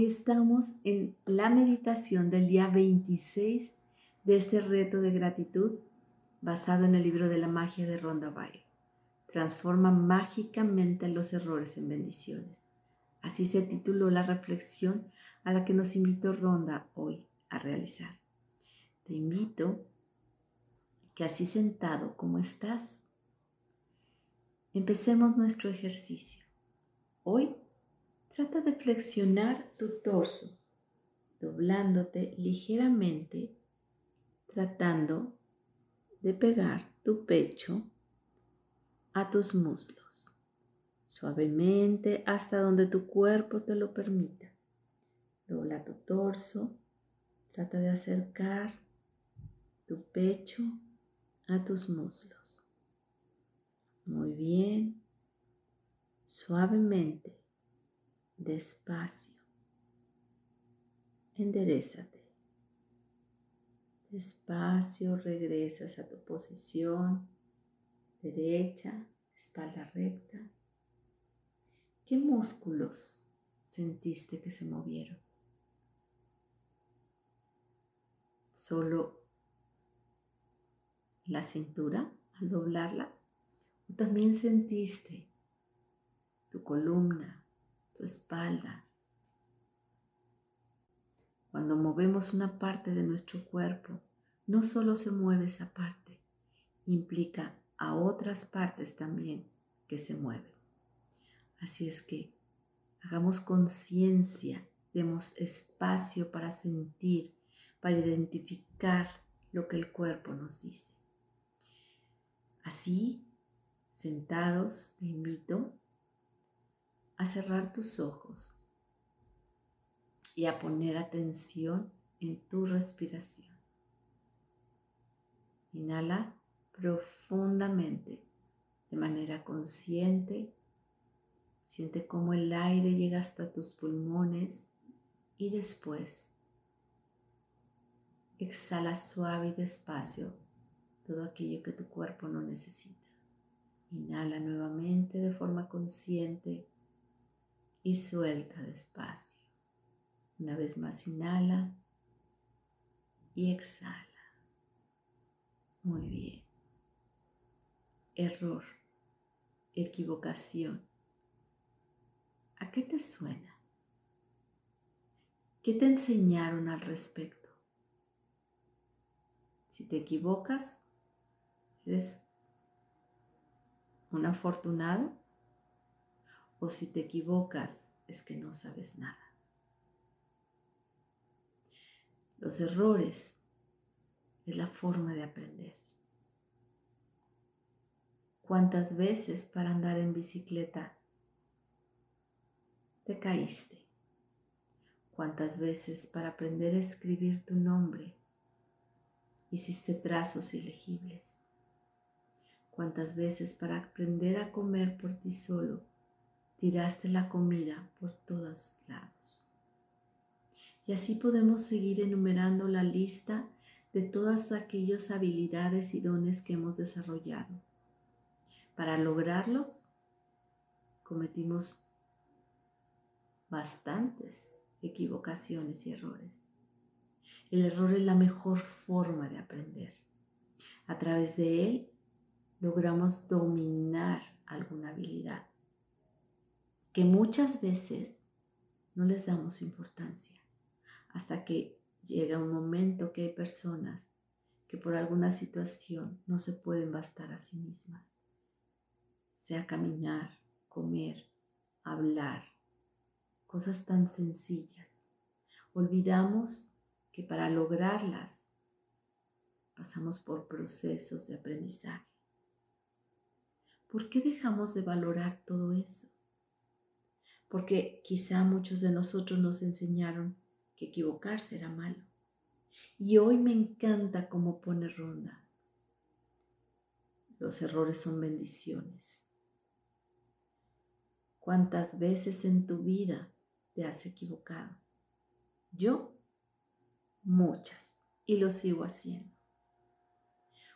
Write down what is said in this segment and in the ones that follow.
Hoy estamos en la meditación del día 26 de este reto de gratitud basado en el libro de la magia de Ronda Byrne. Transforma mágicamente los errores en bendiciones. Así se tituló la reflexión a la que nos invitó Ronda hoy a realizar. Te invito que así sentado como estás, empecemos nuestro ejercicio. Hoy trata de flexionar tu torso, doblándote ligeramente, tratando de pegar tu pecho a tus muslos, suavemente hasta donde tu cuerpo te lo permita. Dobla tu torso, trata de acercar tu pecho a tus muslos. Muy bien, suavemente, despacio. Enderezate. Despacio regresas a tu posición derecha, espalda recta. ¿Qué músculos sentiste que se movieron? Solo la cintura al doblarla. ¿O también sentiste tu columna, tu espalda? Cuando movemos una parte de nuestro cuerpo, no solo se mueve esa parte, implica a otras partes también que se mueven. Así es que hagamos conciencia, demos espacio para sentir, para identificar lo que el cuerpo nos dice. Así, sentados, te invito a cerrar tus ojos y a poner atención en tu respiración. Inhala profundamente, de manera consciente. Siente cómo el aire llega hasta tus pulmones y después exhala suave y despacio todo aquello que tu cuerpo no necesita. Inhala nuevamente de forma consciente y suelta despacio. Una vez más inhala y exhala. Muy bien. Error, equivocación. ¿A qué te suena? ¿Qué te enseñaron al respecto? Si te equivocas, ¿eres un afortunado? ¿O si te equivocas, es que no sabes nada? Los errores es la forma de aprender. ¿Cuántas veces para andar en bicicleta te caíste? ¿Cuántas veces para aprender a escribir tu nombre hiciste trazos ilegibles? ¿Cuántas veces para aprender a comer por ti solo tiraste la comida por todos lados? Y así podemos seguir enumerando la lista de todas aquellas habilidades y dones que hemos desarrollado para lograrlos, cometimos bastantes equivocaciones y errores. El error es la mejor forma de aprender. A través de él logramos dominar alguna habilidad que muchas veces no les damos importancia hasta que llega un momento que hay personas que por alguna situación no se pueden bastar a sí mismas sea caminar, comer, hablar, cosas tan sencillas. Olvidamos que para lograrlas pasamos por procesos de aprendizaje. ¿Por qué dejamos de valorar todo eso? Porque quizá muchos de nosotros nos enseñaron que equivocarse era malo. Y hoy me encanta cómo pone Ronda. Los errores son bendiciones. ¿Cuántas veces en tu vida te has equivocado? Yo, muchas, y lo sigo haciendo.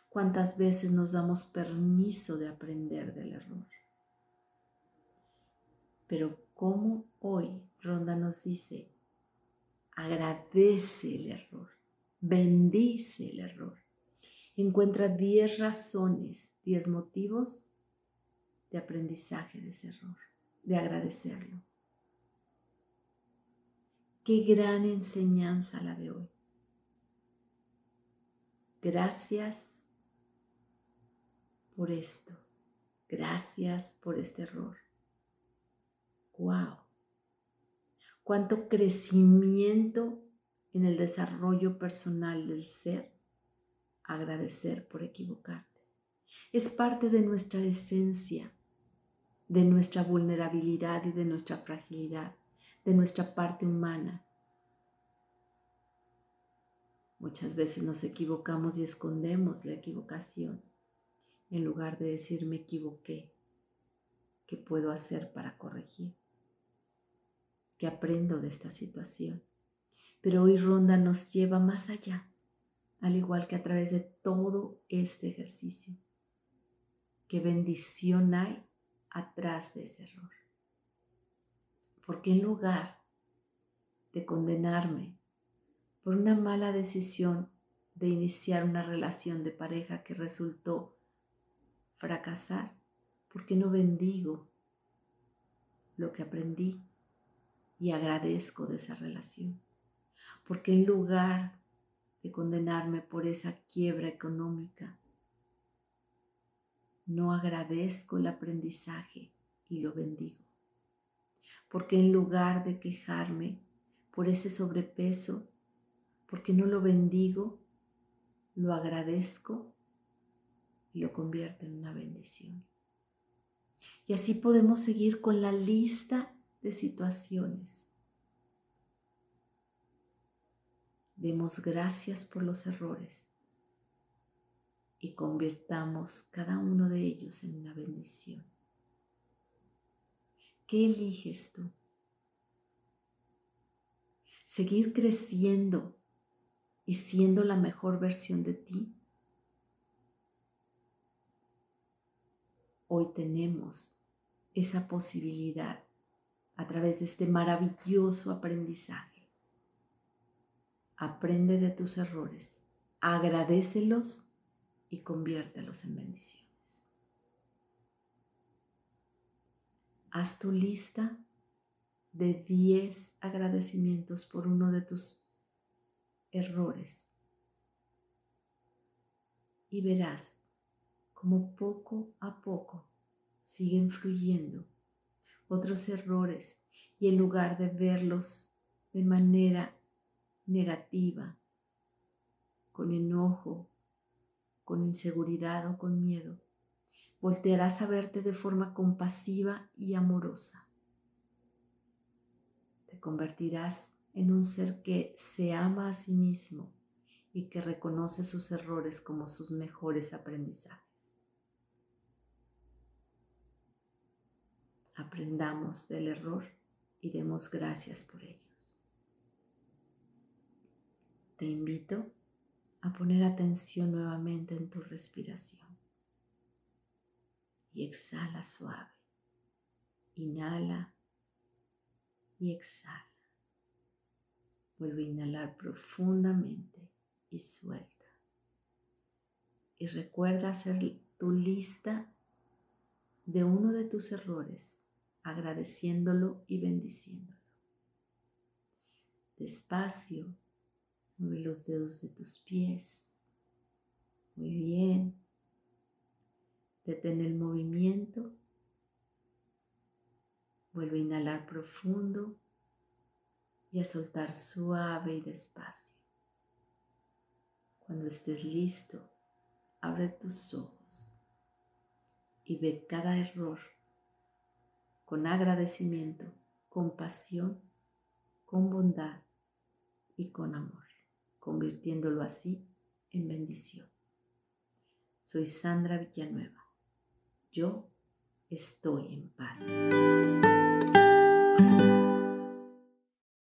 ¿Cuántas veces nos damos permiso de aprender del error? Pero como hoy Ronda nos dice Agradece el error, bendice el error. Encuentra 10 razones, 10 motivos de aprendizaje de ese error, de agradecerlo. Qué gran enseñanza la de hoy. Gracias por esto. Gracias por este error. ¡Wow! Cuánto crecimiento en el desarrollo personal del ser. Agradecer por equivocarte. Es parte de nuestra esencia, de nuestra vulnerabilidad y de nuestra fragilidad, de nuestra parte humana. Muchas veces nos equivocamos y escondemos la equivocación en lugar de decir me equivoqué. ¿Qué puedo hacer para corregir? ¿Qué aprendo de esta situación? Pero hoy Ronda nos lleva más allá, al igual que a través de todo este ejercicio. ¿Qué bendición hay atrás de ese error? Porque en lugar de condenarme por una mala decisión de iniciar una relación de pareja que resultó fracasar, ¿por qué no bendigo lo que aprendí y agradezco de esa relación? Porque en lugar de condenarme por esa quiebra económica, no agradezco el aprendizaje y lo bendigo. Porque en lugar de quejarme por ese sobrepeso, porque no lo bendigo, lo agradezco y lo convierto en una bendición. Y así podemos seguir con la lista de situaciones. Demos gracias por los errores y convirtamos cada uno de ellos en una bendición. ¿Qué eliges tú? Seguir creciendo y siendo la mejor versión de ti. Hoy tenemos esa posibilidad a través de este maravilloso aprendizaje. Aprende de tus errores, agradecelos y conviértelos en bendiciones. Haz tu lista de 10 agradecimientos por uno de tus errores. Y verás como poco a poco siguen fluyendo otros errores y en lugar de verlos de manera negativa, con enojo, con inseguridad o con miedo, voltearás a verte de forma compasiva y amorosa. Te convertirás en un ser que se ama a sí mismo y que reconoce sus errores como sus mejores aprendizajes. Aprendamos del error y demos gracias por ellos. Te invito a poner atención nuevamente en tu respiración y exhala suave. Inhala y exhala. Vuelve a inhalar profundamente y suelta. Y recuerda hacer tu lista de uno de tus errores, agradeciéndolo y bendiciéndolo. Despacio, mueve los dedos de tus pies. Muy bien. Detén el movimiento. Vuelve a inhalar profundo y a soltar suave y despacio. Cuando estés listo, abre tus ojos y ve cada error con agradecimiento, compasión, con bondad y con amor, convirtiéndolo así en bendición. Soy Sandra Villanueva. Yo estoy en paz.